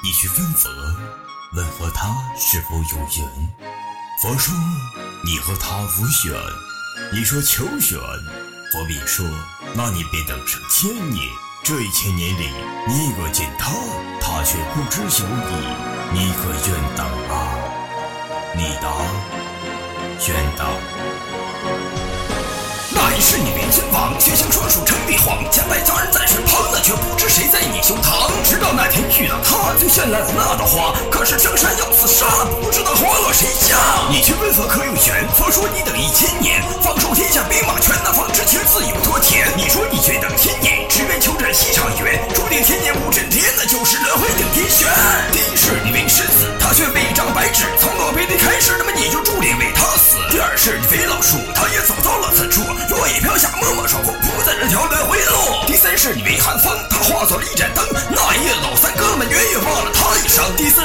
你去问佛，问和他是否有缘。佛说你和他无缘。你说求缘，佛便说那你别等上千年。这一千年里，你恶见他，他却不知有你，你可愿等啊？你答：愿等。你是你为君王，却行说书称帝皇。千百家人在身旁，那却不知谁在你胸膛。天遇到他，就绚烂了那朵花。可是江山要厮杀，不知道花落谁家。你去问佛可有缘，佛说你等一千年，放手天下兵马权，那方知情自有多甜。你说你愿等千年，只愿求战西场远，注定千年无真天，那就是轮回顶天悬。第一世你为世子，他却为张白纸，从落杯里开始，那么你就注定为他死。第二世你为老树，他也走到了此处。落叶飘下，默默守护，不在这条轮回路。第三世你为寒风，他化作了一盏灯。那夜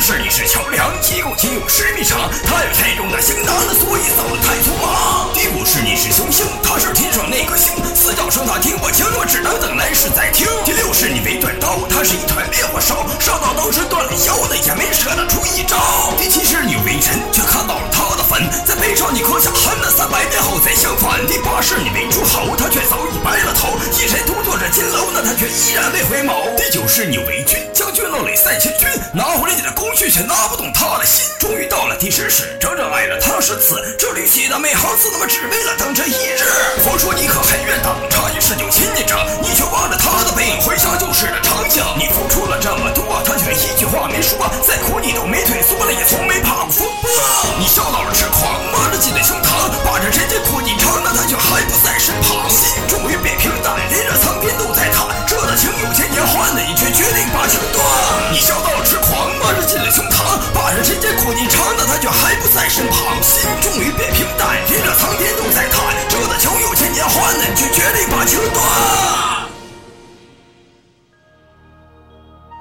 生。第四世你是桥梁，机构仅有十米长。他有太重的行囊，所以走得太匆忙。第五是你是凶星，他是天上那颗星。四叫声他听不清，我只能等来世再听。第六是你为断刀，他是一团烈火烧，烧到当时断了腰，那也没舍得出一招。第七是你为臣，却看到了他的坟，在背上你刻下恨，那三百年后再相反。第八是你。为诸侯，他却早已白了头；一人独坐着金楼，那他却依然未回眸。第九是你为君，将军落泪三千军，拿回了你的却，却拿不动他的心。终于到了第十世，整整爱了他十次，这旅行的每行字，他妈只为了等这一日。佛说你可还愿等，差一世就亲近着，你却望着他的背影，回想旧时的场景。你付出了这么多，他却一句话没说，再苦你都没退缩了，也从在身旁。心终于变平淡，连着苍天都在叹。这的桥有千年换的，你却决定把情断。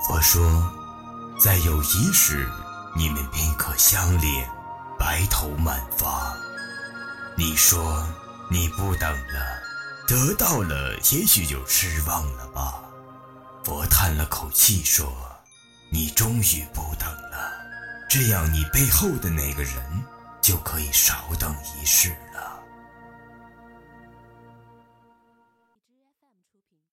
佛说，在有一时，你们便可相恋，白头满发。你说。你不等了，得到了，也许就失望了吧。佛叹了口气说：“你终于不等，这样你背后的那个人就可以少等一世。”